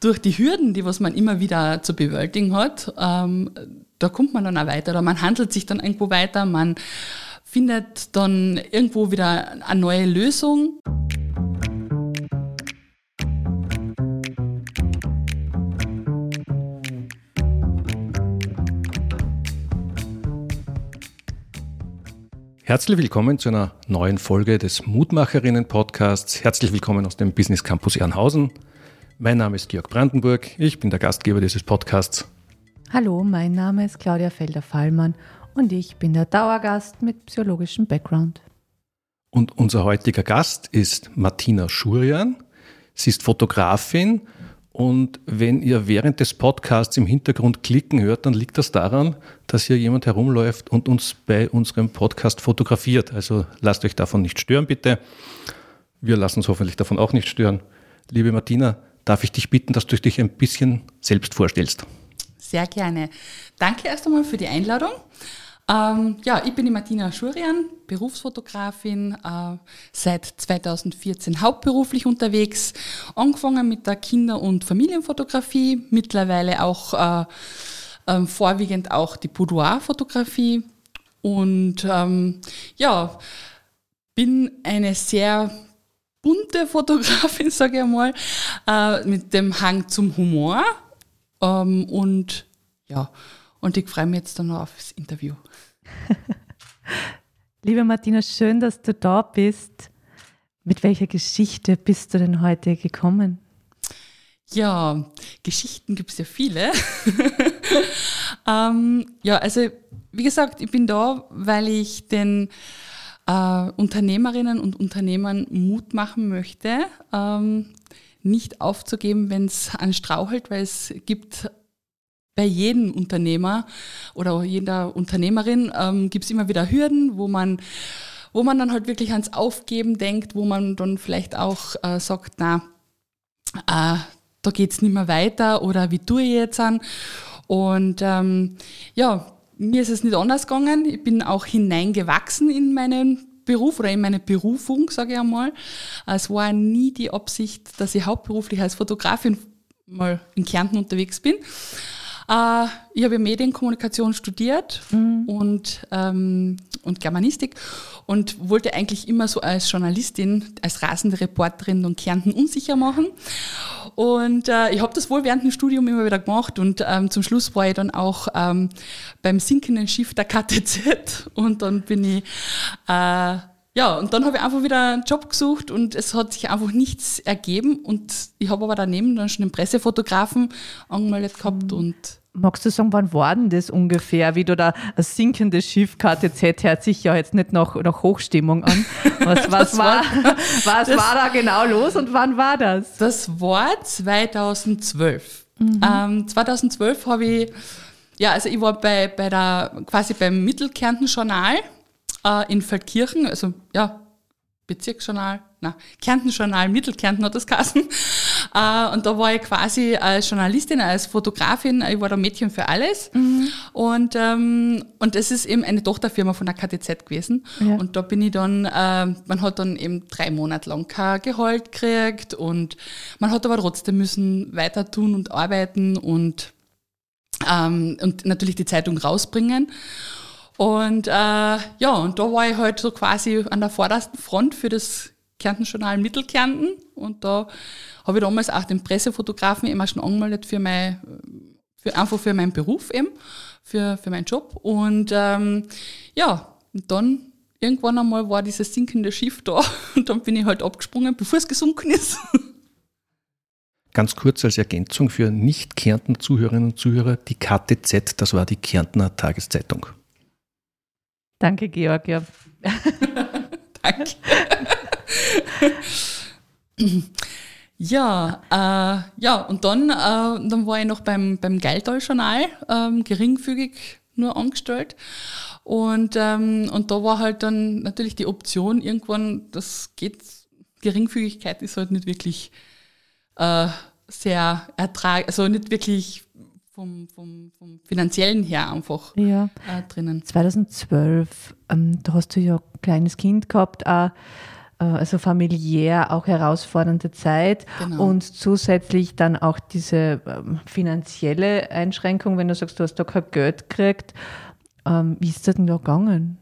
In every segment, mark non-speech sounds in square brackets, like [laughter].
durch die Hürden, die was man immer wieder zu bewältigen hat, ähm, da kommt man dann auch weiter oder man handelt sich dann irgendwo weiter, man findet dann irgendwo wieder eine neue Lösung. Herzlich willkommen zu einer neuen Folge des Mutmacherinnen-Podcasts. Herzlich willkommen aus dem Business Campus Ehrenhausen. Mein Name ist Georg Brandenburg, ich bin der Gastgeber dieses Podcasts. Hallo, mein Name ist Claudia Felder-Fallmann und ich bin der Dauergast mit psychologischem Background. Und unser heutiger Gast ist Martina Schurian. Sie ist Fotografin und wenn ihr während des Podcasts im Hintergrund klicken hört, dann liegt das daran, dass hier jemand herumläuft und uns bei unserem Podcast fotografiert. Also lasst euch davon nicht stören, bitte. Wir lassen uns hoffentlich davon auch nicht stören. Liebe Martina, darf ich dich bitten, dass du dich ein bisschen selbst vorstellst? Sehr gerne. Danke erst einmal für die Einladung. Ähm, ja, ich bin die Martina Schurian, Berufsfotografin, äh, seit 2014 hauptberuflich unterwegs, angefangen mit der Kinder- und Familienfotografie, mittlerweile auch äh, äh, vorwiegend auch die Boudoir-Fotografie und ähm, ja, bin eine sehr bunte Fotografin, [laughs] sage ich einmal, äh, mit dem Hang zum Humor ähm, und ja, und ich freue mich jetzt dann noch aufs Interview. [laughs] Liebe Martina, schön, dass du da bist. Mit welcher Geschichte bist du denn heute gekommen? Ja, Geschichten gibt es ja viele. [laughs] ähm, ja, also wie gesagt, ich bin da, weil ich den äh, Unternehmerinnen und Unternehmern Mut machen möchte, ähm, nicht aufzugeben, wenn es an strauchelt, weil es gibt bei jedem Unternehmer oder jeder Unternehmerin ähm, gibt es immer wieder Hürden, wo man, wo man dann halt wirklich ans Aufgeben denkt, wo man dann vielleicht auch äh, sagt, na, äh, da geht es nicht mehr weiter oder wie tue ich jetzt an? Und ähm, ja, mir ist es nicht anders gegangen. Ich bin auch hineingewachsen in meinen Beruf oder in meine Berufung, sage ich einmal. Es war nie die Absicht, dass ich hauptberuflich als Fotografin mal in Kärnten unterwegs bin. Äh, ich habe Medienkommunikation studiert mhm. und, ähm, und Germanistik und wollte eigentlich immer so als Journalistin, als rasende Reporterin und Kärnten unsicher machen. Und äh, ich habe das wohl während dem Studium immer wieder gemacht und ähm, zum Schluss war ich dann auch ähm, beim sinkenden Schiff der KTZ [laughs] und dann bin ich äh, ja, und dann habe ich einfach wieder einen Job gesucht und es hat sich einfach nichts ergeben. Und ich habe aber daneben dann schon den Pressefotografen angemeldet gehabt und Magst du sagen, wann war denn das ungefähr? Wie du da ein sinkendes Schiff KTZ hört sich ja jetzt nicht nach, nach Hochstimmung an. [laughs] Was, was, war, [laughs] was war da genau los und wann war das? Das war 2012. Mhm. Ähm, 2012 habe ich, ja, also ich war bei, bei der, quasi beim Mittelkärnten Journal äh, in Feldkirchen, also ja, Bezirksjournal, na, Kärntenjournal, Mittelkärnten hat das geheißen. [laughs] Äh, und da war ich quasi als Journalistin, als Fotografin, ich war da Mädchen für alles. Mhm. Und, ähm, und es ist eben eine Tochterfirma von der KTZ gewesen. Ja. Und da bin ich dann, äh, man hat dann eben drei Monate lang kein Gehalt gekriegt und man hat aber trotzdem müssen weiter tun und arbeiten und, ähm, und natürlich die Zeitung rausbringen. Und äh, ja, und da war ich halt so quasi an der vordersten Front für das Kärntenjournal Mittelkärnten. Und da habe ich damals auch den Pressefotografen immer schon angemeldet für mein, für, einfach für meinen Beruf eben, für, für meinen Job. Und ähm, ja, und dann irgendwann einmal war dieses sinkende Schiff da [laughs] und dann bin ich halt abgesprungen, bevor es gesunken ist. Ganz kurz als Ergänzung für nicht-Kärnten Zuhörerinnen und Zuhörer, die KTZ, das war die Kärntner Tageszeitung. Danke, Georg. Ja. [laughs] Danke. ja, äh, ja, und dann, äh, dann war ich noch beim, beim Geiltal-Journal, ähm, geringfügig nur angestellt. Und, ähm, und da war halt dann natürlich die Option, irgendwann, das geht, Geringfügigkeit ist halt nicht wirklich äh, sehr ertrag, also nicht wirklich vom, vom, vom finanziellen her einfach ja. äh, drinnen. 2012, ähm, da hast du ja ein kleines Kind gehabt. Äh, also familiär auch herausfordernde Zeit genau. und zusätzlich dann auch diese ähm, finanzielle Einschränkung, wenn du sagst, du hast da kein Geld gekriegt. Ähm, wie ist das denn da gegangen?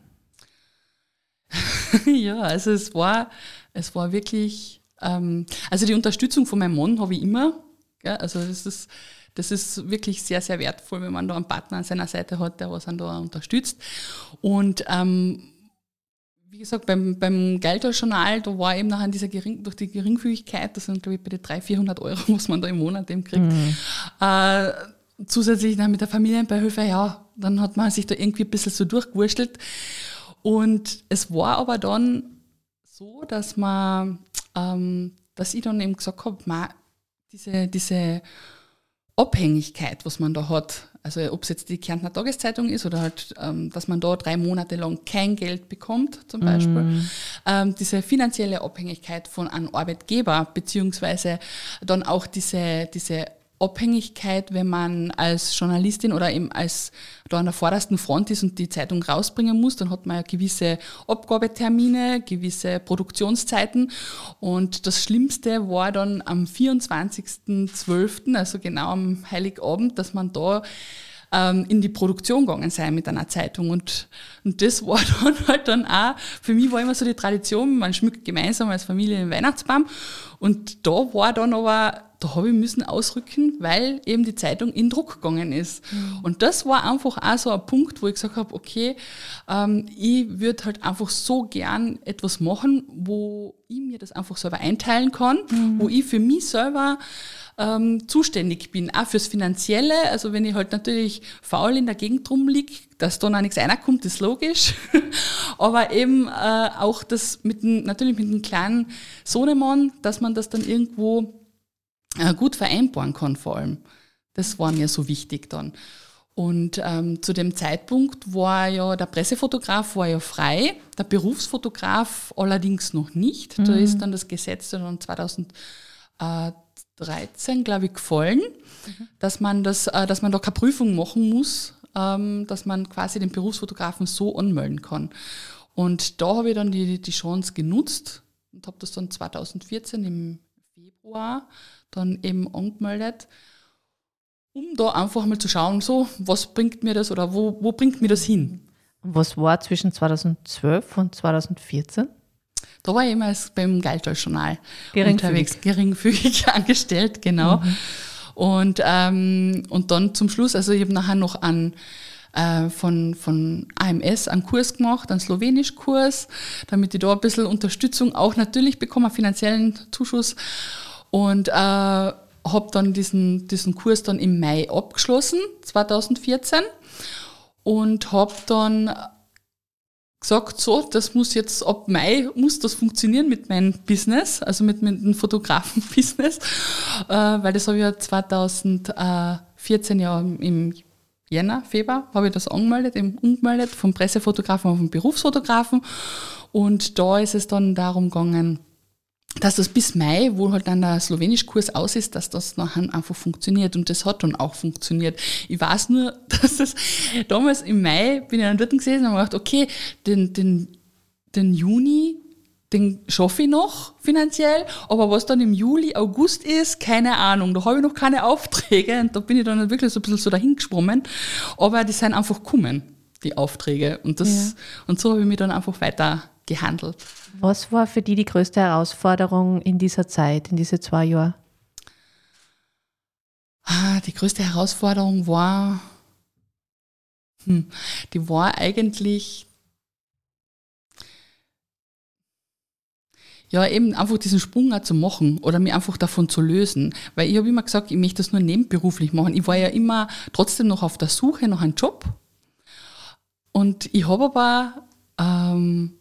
[laughs] ja, also es war, es war wirklich, ähm, also die Unterstützung von meinem Mann habe ich immer. Gell? Also das ist, das ist wirklich sehr, sehr wertvoll, wenn man da einen Partner an seiner Seite hat, der was einen da unterstützt. Und ähm, wie gesagt, beim, beim Geldjournal, da war eben nachher dieser Gering, durch die Geringfügigkeit, das sind glaube ich bei den 300, 400 Euro, [laughs] was man da im Monat eben kriegt, mhm. äh, zusätzlich dann mit der Familienbeihilfe, ja, dann hat man sich da irgendwie ein bisschen so durchgewurschtelt. Und es war aber dann so, dass man, ähm, dass ich dann eben gesagt habe, diese, diese Abhängigkeit, was man da hat, also ob es jetzt die Kärntner Tageszeitung ist oder halt, ähm, dass man da drei Monate lang kein Geld bekommt, zum Beispiel, mm. ähm, diese finanzielle Abhängigkeit von einem Arbeitgeber, beziehungsweise dann auch diese, diese Abhängigkeit, wenn man als Journalistin oder eben als da an der vordersten Front ist und die Zeitung rausbringen muss, dann hat man ja gewisse Abgabetermine, gewisse Produktionszeiten. Und das Schlimmste war dann am 24.12., also genau am Heiligabend, dass man da ähm, in die Produktion gegangen sein mit einer Zeitung. Und, und das war [laughs] dann halt dann auch, für mich war immer so die Tradition, man schmückt gemeinsam als Familie den Weihnachtsbaum. Und da war dann aber, da habe ich müssen ausrücken, weil eben die Zeitung in Druck gegangen ist. Mhm. Und das war einfach auch so ein Punkt, wo ich gesagt habe, okay, ähm, ich würde halt einfach so gern etwas machen, wo ich mir das einfach selber einteilen kann, mhm. wo ich für mich selber ähm, zuständig bin, auch fürs Finanzielle. Also wenn ich halt natürlich faul in der Gegend rumliege, dass da noch nichts reinkommt, ist logisch. [laughs] Aber eben äh, auch das mit dem, natürlich mit einem kleinen Sohnemann, dass man das dann irgendwo äh, gut vereinbaren kann vor allem. Das war mir so wichtig dann. Und ähm, zu dem Zeitpunkt war ja der Pressefotograf war ja frei, der Berufsfotograf allerdings noch nicht. Mhm. Da ist dann das Gesetz dann 2000 äh, 13, glaube ich, gefallen, mhm. dass, man das, äh, dass man da keine Prüfung machen muss, ähm, dass man quasi den Berufsfotografen so anmelden kann. Und da habe ich dann die, die Chance genutzt und habe das dann 2014 im Februar dann eben angemeldet, um da einfach mal zu schauen, so, was bringt mir das oder wo, wo bringt mir das hin? Was war zwischen 2012 und 2014? Da war ich immer beim Geldjournal unterwegs, geringfügig [laughs] angestellt, genau. Mhm. Und, ähm, und dann zum Schluss, also ich habe nachher noch an äh, von, von AMS einen Kurs gemacht, einen Slowenisch-Kurs, damit ich da ein bisschen Unterstützung auch natürlich bekomme, einen finanziellen Zuschuss. Und äh, habe dann diesen, diesen Kurs dann im Mai abgeschlossen, 2014. Und habe dann gesagt, so, das muss jetzt ab Mai, muss das funktionieren mit meinem Business, also mit, mit dem Fotografen-Business, äh, weil das habe ich ja 2014 ja im Jänner, Februar, habe ich das angemeldet, eben umgemeldet, vom Pressefotografen auf den Berufsfotografen und da ist es dann darum gegangen, dass das bis Mai, wo halt dann der Slowenischkurs aus ist, dass das nachher einfach funktioniert. Und das hat dann auch funktioniert. Ich weiß nur, [laughs] dass es damals im Mai bin ich dann dort gesessen und habe gedacht, okay, den, den, den Juni, den schaffe ich noch finanziell, aber was dann im Juli, August ist, keine Ahnung. Da habe ich noch keine Aufträge und da bin ich dann wirklich so ein bisschen so dahin gesprungen. Aber die sind einfach gekommen, die Aufträge. Und, das, ja. und so habe ich mich dann einfach weiter gehandelt. Was war für dich die größte Herausforderung in dieser Zeit, in diese zwei Jahre? Ah, die größte Herausforderung war, hm, die war eigentlich, ja, eben einfach diesen Sprung auch zu machen oder mich einfach davon zu lösen. Weil ich habe immer gesagt, ich möchte das nur nebenberuflich machen. Ich war ja immer trotzdem noch auf der Suche nach einem Job. Und ich habe aber ähm,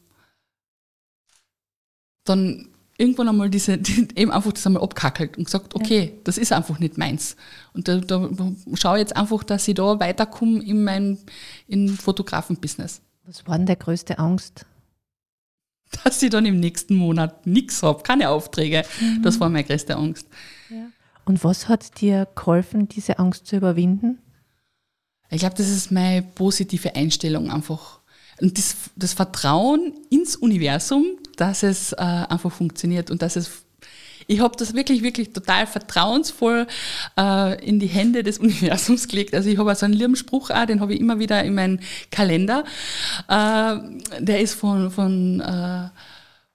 dann irgendwann einmal diese, [laughs] die, eben einfach das einmal abkackelt und gesagt, okay, ja. das ist einfach nicht meins. Und da, da schaue ich jetzt einfach, dass ich da weiterkomme in meinem in Fotografen-Business. Was war denn der größte Angst? Dass ich dann im nächsten Monat nichts habe, keine Aufträge. Mhm. Das war meine größte Angst. Ja. Und was hat dir geholfen, diese Angst zu überwinden? Ich glaube, das ist meine positive Einstellung einfach. Und das, das Vertrauen ins Universum, dass es äh, einfach funktioniert und dass es ich habe das wirklich, wirklich total vertrauensvoll äh, in die Hände des [laughs] Universums gelegt. Also ich habe so einen lieben Spruch auch, den habe ich immer wieder in meinen Kalender. Äh, der ist von, von äh,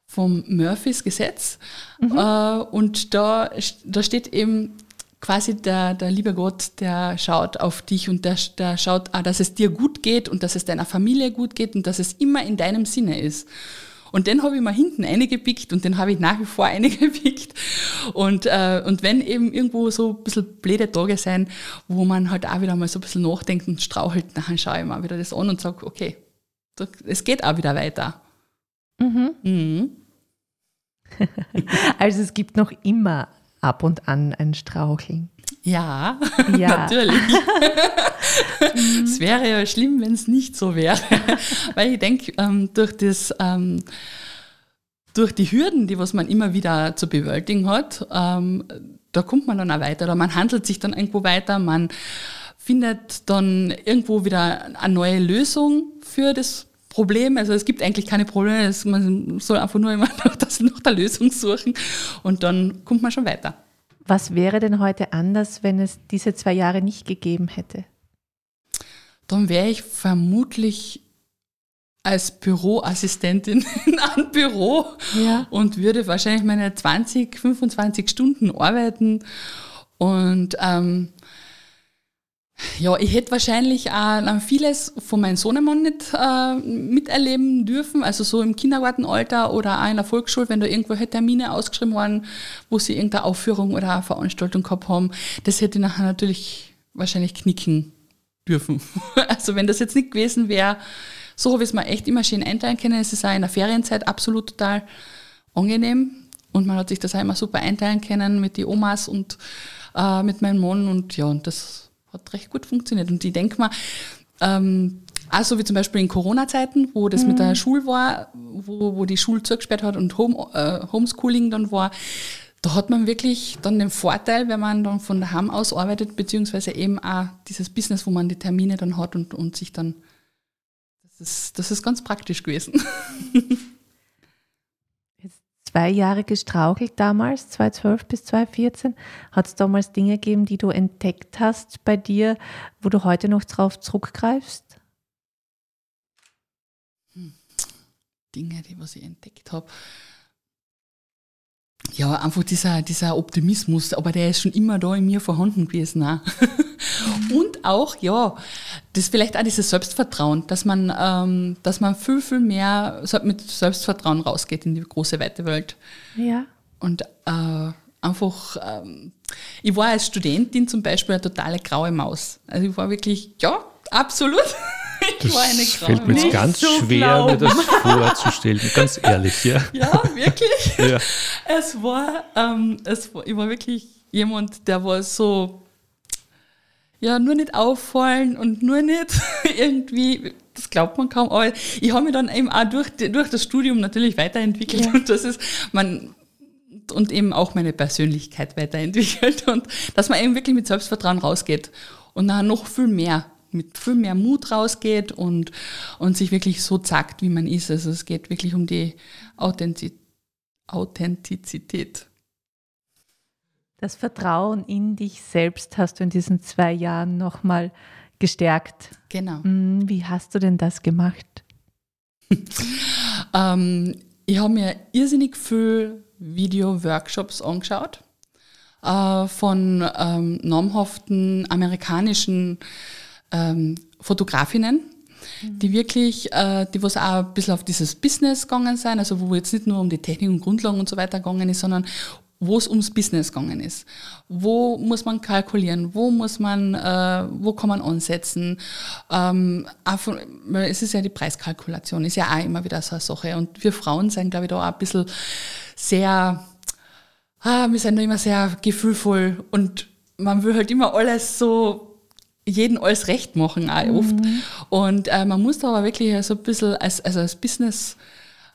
vom Murphys Gesetz. Mhm. Äh, und da, da steht eben, quasi der, der liebe Gott, der schaut auf dich und der, der schaut, auch, dass es dir gut geht und dass es deiner Familie gut geht und dass es immer in deinem Sinne ist. Und den habe ich mal hinten eingepickt und den habe ich nach wie vor [laughs] eingepickt. Und, äh, und wenn eben irgendwo so ein bisschen blöde Tage sein, wo man halt auch wieder mal so ein bisschen nachdenkt und strauchelt, [laughs] dann schaue ich mal wieder das an und sage, okay, es geht auch wieder weiter. Mhm. Mhm. [laughs] also es gibt noch immer ab und an ein Straucheln. Ja, ja. [laughs] natürlich. [laughs] es wäre ja schlimm, wenn es nicht so wäre. [laughs] Weil ich denke, ähm, durch ähm, durch die Hürden, die was man immer wieder zu bewältigen hat, ähm, da kommt man dann auch weiter. Oder man handelt sich dann irgendwo weiter, man findet dann irgendwo wieder eine neue Lösung für das Problem. Also es gibt eigentlich keine Probleme, man soll einfach nur immer [laughs] nach, das, nach der Lösung suchen und dann kommt man schon weiter. Was wäre denn heute anders, wenn es diese zwei Jahre nicht gegeben hätte? Dann wäre ich vermutlich als Büroassistentin [laughs] in einem Büro ja. und würde wahrscheinlich meine 20, 25 Stunden arbeiten und ähm, ja, ich hätte wahrscheinlich auch vieles von meinem Sohnemann nicht äh, miterleben dürfen, also so im Kindergartenalter oder auch in der Volksschule, wenn da irgendwelche Termine ausgeschrieben waren, wo sie irgendeine Aufführung oder eine Veranstaltung gehabt haben. Das hätte ich nachher natürlich wahrscheinlich knicken dürfen. [laughs] Also wenn das jetzt nicht gewesen wäre, so habe ich es mir echt immer schön einteilen können. Es ist auch in der Ferienzeit absolut total angenehm und man hat sich das auch immer super einteilen können mit den Omas und äh, mit meinem Mann und ja, und das hat recht gut funktioniert. Und ich denke mal, ähm, also wie zum Beispiel in Corona-Zeiten, wo das mhm. mit der mhm. Schule war, wo, wo die Schule zugesperrt hat und Home, äh, Homeschooling dann war, da hat man wirklich dann den Vorteil, wenn man dann von daheim aus arbeitet, beziehungsweise eben auch dieses Business, wo man die Termine dann hat und, und sich dann, das ist, das ist ganz praktisch gewesen. [laughs] zwei Jahre gestrauchelt damals, 2012 bis 2014. Hat es damals Dinge gegeben, die du entdeckt hast bei dir, wo du heute noch drauf zurückgreifst? Hm. Dinge, die was ich entdeckt habe. Ja, einfach dieser, dieser Optimismus, aber der ist schon immer da in mir vorhanden gewesen. Auch. [laughs] Und auch, ja, das ist vielleicht auch dieses Selbstvertrauen, dass man, ähm, dass man viel, viel mehr mit Selbstvertrauen rausgeht in die große, weite Welt. Ja. Und äh, einfach, ähm, ich war als Studentin zum Beispiel eine totale graue Maus. Also ich war wirklich, ja, absolut. [laughs] Das fällt mir jetzt ganz so schwer, glauben. mir das vorzustellen, ganz ehrlich. Ja, ja wirklich. Ja. Es, war, ähm, es war, ich war wirklich jemand, der war so, ja, nur nicht auffallen und nur nicht [laughs] irgendwie, das glaubt man kaum, aber ich habe mich dann eben auch durch, durch das Studium natürlich weiterentwickelt ja. [laughs] und das ist, man, und eben auch meine Persönlichkeit weiterentwickelt [laughs] und dass man eben wirklich mit Selbstvertrauen rausgeht und dann noch viel mehr mit viel mehr Mut rausgeht und, und sich wirklich so zackt, wie man ist. Also es geht wirklich um die Authentiz Authentizität. Das Vertrauen in dich selbst hast du in diesen zwei Jahren nochmal gestärkt. Genau. Hm, wie hast du denn das gemacht? [laughs] ähm, ich habe mir irrsinnig viel Video-Workshops angeschaut äh, von ähm, namhaften amerikanischen ähm, Fotografinnen, die wirklich, äh, die was auch ein bisschen auf dieses Business gegangen sind, also wo jetzt nicht nur um die Technik und Grundlagen und so weiter gegangen ist, sondern wo es ums Business gegangen ist. Wo muss man kalkulieren? Wo muss man, äh, wo kann man ansetzen? Ähm, von, es ist ja die Preiskalkulation, ist ja auch immer wieder so eine Sache. Und wir Frauen sind, glaube ich, da auch ein bisschen sehr, ah, wir sind da immer sehr gefühlvoll und man will halt immer alles so jeden alles recht machen, auch oft. Mhm. Und äh, man muss da aber wirklich so ein bisschen als, also als Business,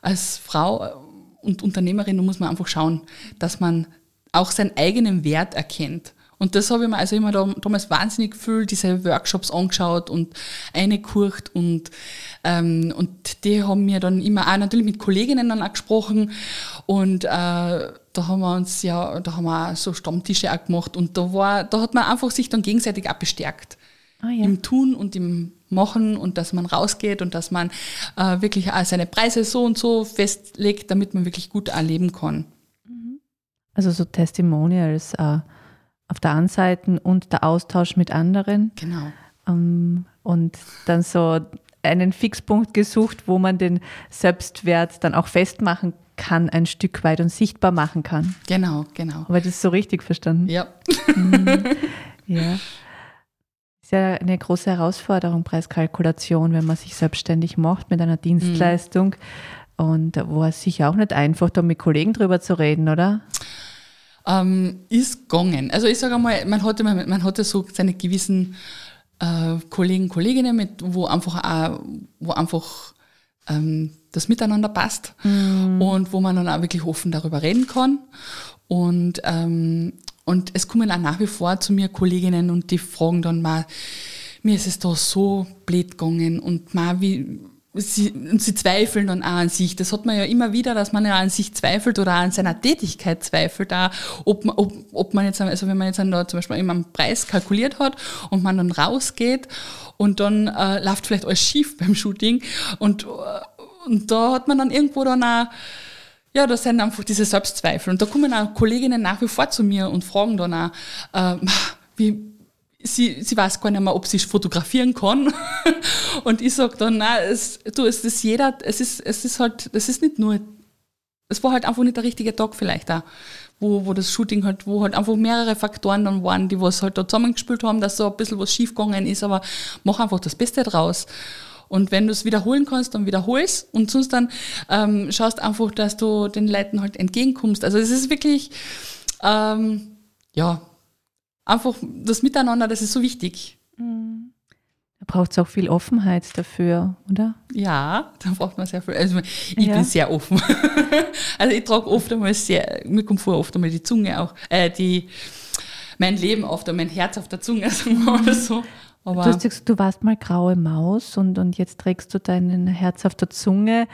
als Frau und Unternehmerin, da muss man einfach schauen, dass man auch seinen eigenen Wert erkennt Und das habe ich mir also immer da, damals wahnsinnig gefühlt, diese Workshops angeschaut und eingekurt und, ähm, und die haben mir dann immer auch natürlich mit Kolleginnen dann auch gesprochen und äh, da haben wir uns ja, da haben wir auch so Stammtische auch gemacht und da war, da hat man einfach sich dann gegenseitig auch bestärkt. Ah, ja. Im Tun und im Machen und dass man rausgeht und dass man äh, wirklich seine Preise so und so festlegt, damit man wirklich gut erleben kann. Also so Testimonials äh, auf der einen Seite und der Austausch mit anderen. Genau. Ähm, und dann so einen Fixpunkt gesucht, wo man den Selbstwert dann auch festmachen kann, ein Stück weit und sichtbar machen kann. Genau, genau. Aber das ist so richtig verstanden. Ja. [laughs] Ja. Ist ja eine große Herausforderung, Preiskalkulation, wenn man sich selbstständig macht mit einer Dienstleistung. Und da war es sicher auch nicht einfach, da mit Kollegen drüber zu reden, oder? ähm, ist gegangen. Also ich sage einmal, man hatte, man hatte so seine gewissen äh, Kollegen, Kolleginnen, mit, wo einfach auch, wo einfach ähm, das Miteinander passt und wo man dann auch wirklich offen darüber reden kann. Und, ähm, und es kommen auch nach wie vor zu mir Kolleginnen und die fragen dann mal, mir ist es da so blöd gegangen und mal wie, sie, und sie zweifeln dann auch an sich. Das hat man ja immer wieder, dass man ja an sich zweifelt oder an seiner Tätigkeit zweifelt, auch, ob, man, ob, ob man jetzt, also wenn man jetzt da zum Beispiel immer einen Preis kalkuliert hat und man dann rausgeht und dann äh, läuft vielleicht alles schief beim Shooting und, äh, und da hat man dann irgendwo dann auch ja, das sind einfach diese Selbstzweifel. Und da kommen auch Kolleginnen nach wie vor zu mir und fragen dann auch, äh, [laughs] wie, sie, sie weiß gar nicht mehr, ob sie fotografieren kann. [laughs] und ich sage dann, nein, es, du, es ist jeder, es ist, es ist halt, das ist nicht nur, es war halt einfach nicht der richtige Tag vielleicht auch, wo, wo das Shooting halt, wo halt einfach mehrere Faktoren dann waren, die was halt da zusammengespielt haben, dass so ein bisschen was schiefgegangen ist, aber mach einfach das Beste draus. Und wenn du es wiederholen kannst, dann wiederholst und sonst dann ähm, schaust einfach, dass du den Leuten halt entgegenkommst. Also es ist wirklich, ähm, ja, einfach das Miteinander, das ist so wichtig. Da braucht es auch viel Offenheit dafür, oder? Ja, da braucht man sehr viel. Also ich Ja. bin sehr offen. [laughs] also ich trage oft einmal sehr, mir kommt vor, oft einmal die Zunge auch, äh, die, mein Leben auf der, mein Herz auf der Zunge, [laughs] sagen wir mal so. Aber Du hast gesagt, du warst mal graue Maus und, und jetzt trägst du dein Herz auf der Zunge.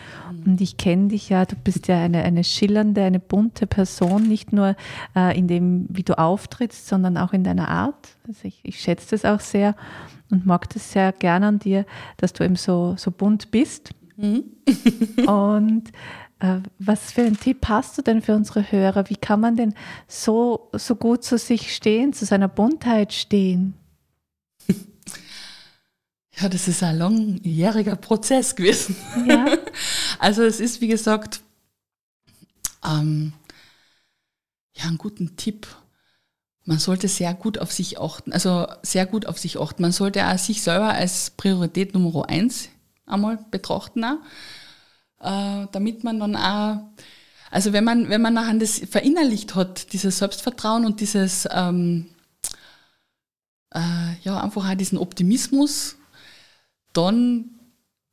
Und ich kenne dich ja, du bist ja eine, eine schillernde, eine bunte Person, nicht nur äh, in dem, wie du auftrittst, sondern auch in deiner Art. Also ich, ich schätze das auch sehr und mag das sehr gern an dir, dass du eben so, so bunt bist. [laughs] und äh, was für einen Tipp hast du denn für unsere Hörer? Wie kann man denn so, so gut zu sich stehen, zu seiner Buntheit stehen? [laughs] ja, das ist ein langjähriger Prozess gewesen. Ja. [laughs] Also es ist, wie gesagt, ähm, ja, einen guten Tipp. Man sollte sehr gut auf sich achten, also sehr gut auf sich achten. Man sollte auch sich selber als Priorität Nummer eins einmal betrachten, auch, äh, damit man dann auch, also wenn man, wenn man nachher das verinnerlicht hat, dieses Selbstvertrauen und dieses, ähm, äh, ja, einfach auch diesen Optimismus, dann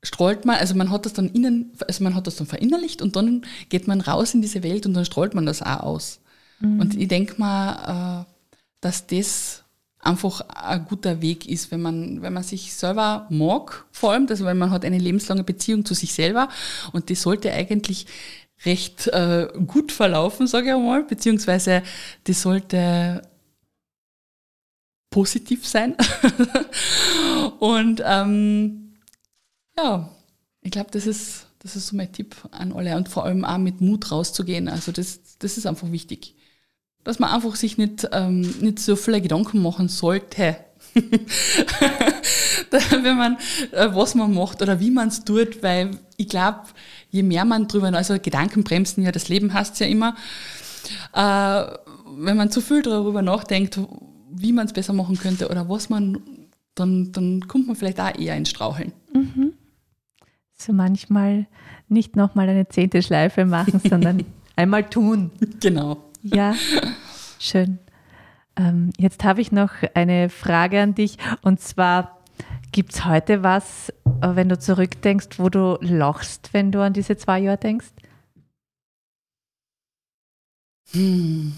strahlt man, also man hat das dann innen, also man hat das dann verinnerlicht und dann geht man raus in diese Welt und dann strahlt man das auch aus. Und ich denke mal, äh, dass das einfach ein guter Weg ist, wenn man, wenn man sich selber mag, vor allem, also weil man hat eine lebenslange Beziehung zu sich selber und die sollte eigentlich recht äh, gut verlaufen, sage ich einmal, beziehungsweise die sollte positiv sein. [laughs] und ähm, ja, ich glaube, das ist, das ist so mein Tipp an alle und vor allem auch mit Mut rauszugehen. Also das, das ist einfach wichtig. Dass man einfach sich nicht, ähm, nicht so viele Gedanken machen sollte. [laughs] Wenn man, äh, was man macht oder wie man es tut, weil ich glaube, je mehr man drüber, also Gedanken bremsen ja, das Leben heißt ja immer, äh, wenn man zu viel darüber nachdenkt, wie man es besser machen könnte oder was man, dann, dann kommt man vielleicht auch eher ins Straucheln. So manchmal nicht nochmal eine zehnte Schleife machen, sondern [laughs] einmal tun. Genau. Ja, schön. Ähm, jetzt habe ich noch eine Frage an dich und zwar, gibt es heute was, äh, wenn du zurückdenkst, wo du lachst, wenn du an diese zwei Jahre denkst? Hm.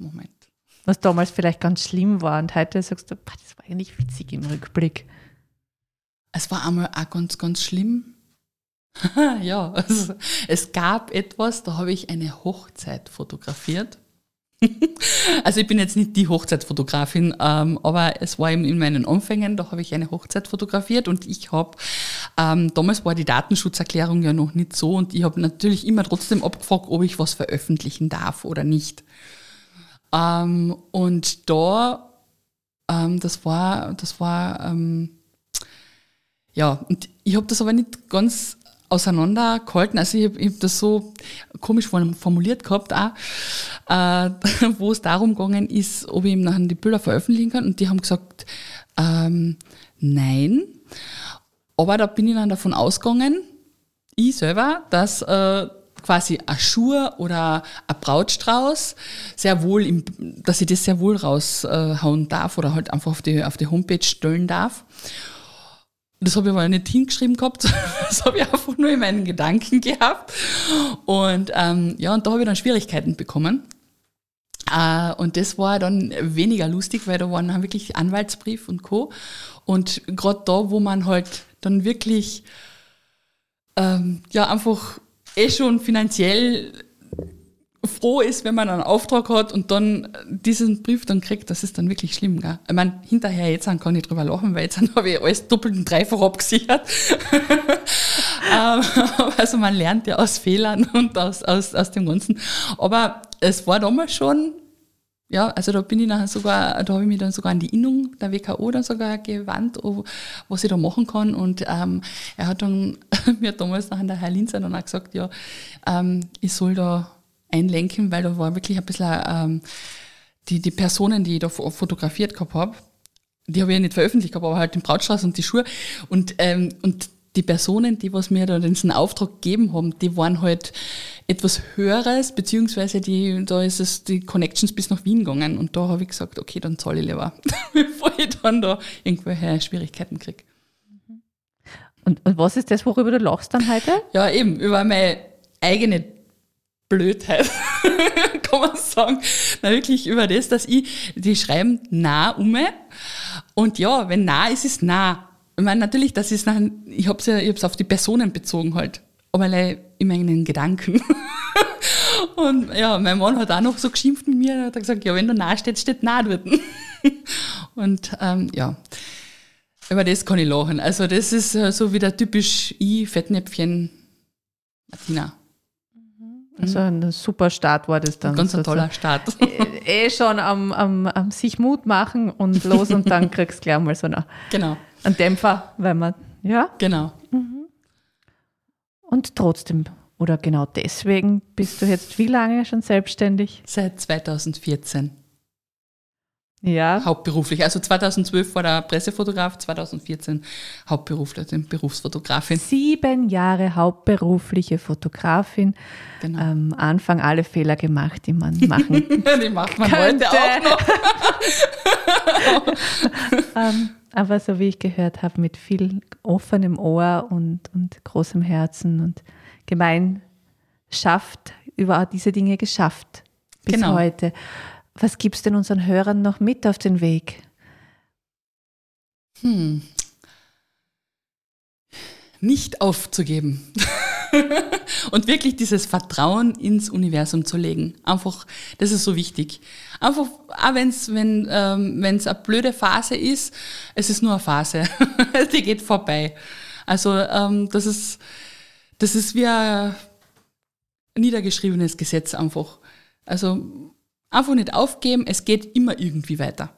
Moment. Was damals vielleicht ganz schlimm war und heute sagst du, boah, das war eigentlich witzig im Rückblick. Es war einmal auch ganz, ganz schlimm. [laughs] ja, also es gab etwas, da habe ich eine Hochzeit fotografiert. [laughs] also ich bin jetzt nicht die Hochzeitfotografin, ähm, aber es war eben in meinen Anfängen, da habe ich eine Hochzeit fotografiert und ich habe, ähm, damals war die Datenschutzerklärung ja noch nicht so und ich habe natürlich immer trotzdem abgefragt, ob ich was veröffentlichen darf oder nicht. Ähm, und da, ähm, das war, das war, ähm, ja, und ich habe das aber nicht ganz auseinandergehalten. Also ich habe hab das so komisch formuliert gehabt, auch, äh, [laughs] wo es darum gegangen ist, ob ich ihm nachher die Bilder veröffentlichen kann. Und die haben gesagt, ähm, nein. Aber da bin ich dann davon ausgegangen, ich selber, dass äh, quasi ein Schuh oder ein Brautstrauß sehr wohl, im, dass ich das sehr wohl raushauen darf oder halt einfach auf die, auf die Homepage stellen darf. Das habe ich aber nicht hingeschrieben gehabt, [laughs] das habe ich einfach nur in meinen Gedanken gehabt. Und ähm, ja, und da habe ich dann Schwierigkeiten bekommen. Äh, und das war dann weniger lustig, weil da waren dann wirklich Anwaltsbrief und Co. Und gerade da, wo man halt dann wirklich ähm, ja einfach eh schon finanziell froh ist, wenn man einen Auftrag hat und dann diesen Brief dann kriegt, das ist dann wirklich schlimm. Gell? Ich meine, hinterher jetzt kann ich drüber lachen, weil jetzt [laughs] habe ich alles doppelt und dreifach abgesichert. [laughs] Ähm, [laughs] also man lernt ja aus Fehlern und aus, aus, aus dem Ganzen. Aber es war damals schon, ja, also da bin ich nachher sogar, da habe ich mich dann sogar an die Innung der WKO dann sogar gewandt, was ich da machen kann. Und ähm, er hat dann [laughs] mir damals nachher der Herr Linzer dann auch gesagt, ja, ähm, ich soll da einlenken, weil da war wirklich ein bisschen ähm, die, die Personen, die ich da fotografiert gehabt habe, die habe ich ja nicht veröffentlicht gehabt, aber halt den Brautstrauß und die Schuhe. Und, ähm, und die Personen, die was mir da diesen Auftrag gegeben haben, die waren halt etwas Höheres, beziehungsweise die, da ist es die Connections bis nach Wien gegangen. Und da habe ich gesagt, okay, dann zahle ich lieber, [laughs] bevor ich dann da irgendwelche Schwierigkeiten kriege. Und, und was ist das, worüber du lachst dann heute? Ja, eben, über meine eigene Blödheit, [laughs] kann man sagen. Na, wirklich über das, dass ich, die schreiben nah um und ja, wenn nah ist, ist nah. Ich meine, natürlich, das ist nach, ich habe es ja, ich hab's auf die Personen bezogen halt, aber in meinen Gedanken. [laughs] und ja, mein Mann hat auch noch so geschimpft mit mir, hat gesagt, ja, wenn du nah stehst, steht nah dort. [laughs] und ähm, ja, über das kann ich lachen. Also das ist äh, so wieder typisch ich, Fettnäpfchen, Martina. Also ein super Start war das dann. Ganz ein toller Start. [laughs] Eh, eh schon am, am, am, sich Mut machen und los und dann kriegst du gleich mal so einen, genau. Einen Dämpfer, weil man, ja. Genau. Mhm. Und trotzdem, oder genau deswegen bist du jetzt wie lange schon selbstständig? Seit 2014. Ja. Hauptberuflich. Also 2012 war der Pressefotograf, 2014 Hauptberuflich, also Berufsfotografin. Sieben Jahre hauptberufliche Fotografin. Genau. Ähm, Anfang alle Fehler gemacht, die man machen [laughs] Die macht man könnte. heute auch noch. [laughs] ähm, aber so wie ich gehört habe, mit viel offenem Ohr und, und großem Herzen und Gemeinschaft über diese Dinge geschafft bis genau. heute. Was gibst du denn unseren Hörern noch mit auf den Weg? Hm. Nicht aufzugeben. [laughs] und wirklich dieses Vertrauen ins Universum zu legen. Einfach, das ist so wichtig. Einfach, auch wenn's, wenn ähm, es eine blöde Phase ist, es ist nur eine Phase. [laughs] Die geht vorbei. Also ähm, das, ist, das ist wie ein niedergeschriebenes Gesetz einfach. Also Einfach nicht aufgeben, es geht immer irgendwie weiter.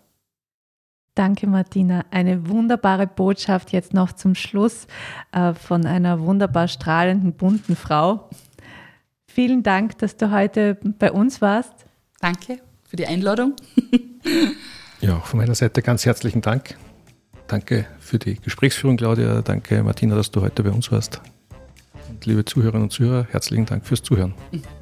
Danke, Martina. Eine wunderbare Botschaft jetzt noch zum Schluss äh, von einer wunderbar strahlenden, bunten Frau. Vielen Dank, dass du heute bei uns warst. Danke für die Einladung. [laughs] ja, von meiner Seite ganz herzlichen Dank. Danke für die Gesprächsführung, Claudia. Danke, Martina, dass du heute bei uns warst. Und liebe Zuhörerinnen und Zuhörer, herzlichen Dank fürs Zuhören. Mhm. [laughs]